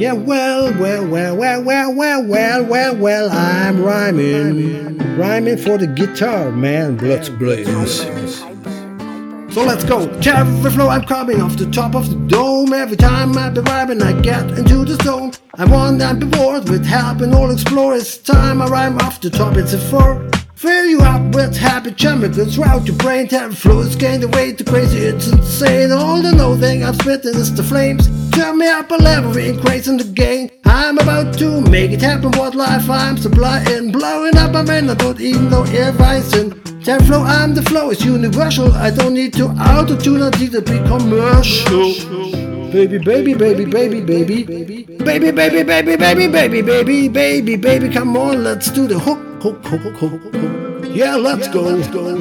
Yeah, well, well, well, well, well, well, well, well, well, I'm rhyming. Rhyming for the guitar, man. Let's blaze. So let's go. Every flow, I'm coming off the top of the dome. Every time I be rhyming, I get into the zone. I want and be bored with help all explore. It's time I rhyme off the top. It's a four. Fill you up with happy chemicals throughout your brain. Every flow is gained away to crazy. It's insane. All the no thing I'm spitting is the flames. Turn me up a level, increasing the gain. I'm about to make it happen. What life I'm supplying, blowing up my man. I don't even know if I sin. Time flow, I'm the flow, it's universal. I don't need to auto tune, I need to be commercial. Baby, baby, baby, baby, baby, baby, baby, baby, baby, baby, baby, baby, baby, baby, come on, let's do the hook, hook, hook, hook, hook, hook. Yeah, let's go, go.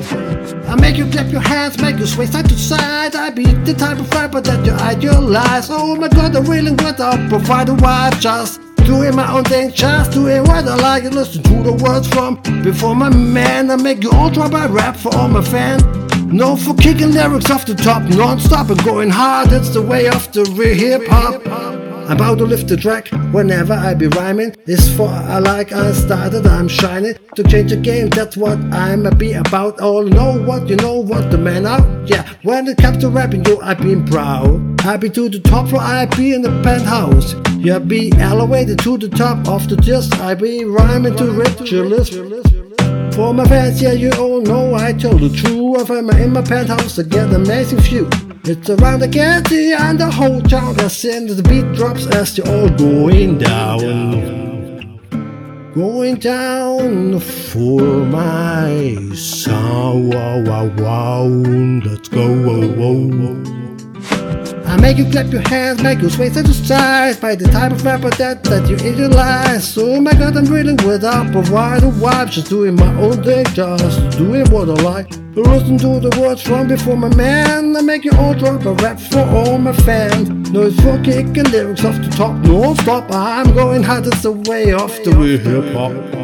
I make you clap your hands, make you sway side to side. I be the type of rapper that you idealize. Oh my god, I'm really good. I'll provide a vibe just doing my own thing, just doing what I like and listen to the words from before my man. I make you all drop I rap for all my fans. No for kicking lyrics off the top, non-stop and going hard. It's the way of the real hip hop. About to lift the track whenever I be rhyming. It's for I like I started, I'm shining to change the game. That's what I'm a be about. All know what you know what the man out. Yeah, when it comes to rapping, yo, I been proud. Be to the top floor, I be in the penthouse. Yeah, be elevated to the top of the just. I be rhyming to ritualist. For my fans, yeah, you all know I told the truth. I'm in my penthouse to get amazing view. It's around the candy and the whole town soon as the beat drops as you're all going down. Going down for my sound. Wow, wow, wow. Let's go. I make you clap your hands, make you sway to side by the type of rapper that, that you idolize. Oh my god, I'm reeling without provider vibes, just doing my own thing, just doing what I like. Listen to the words from before my man. I make you all drop a rap for all my fans. No, it's for kicking lyrics off the top, non stop. I'm going hard, it's the way of the real hip hop.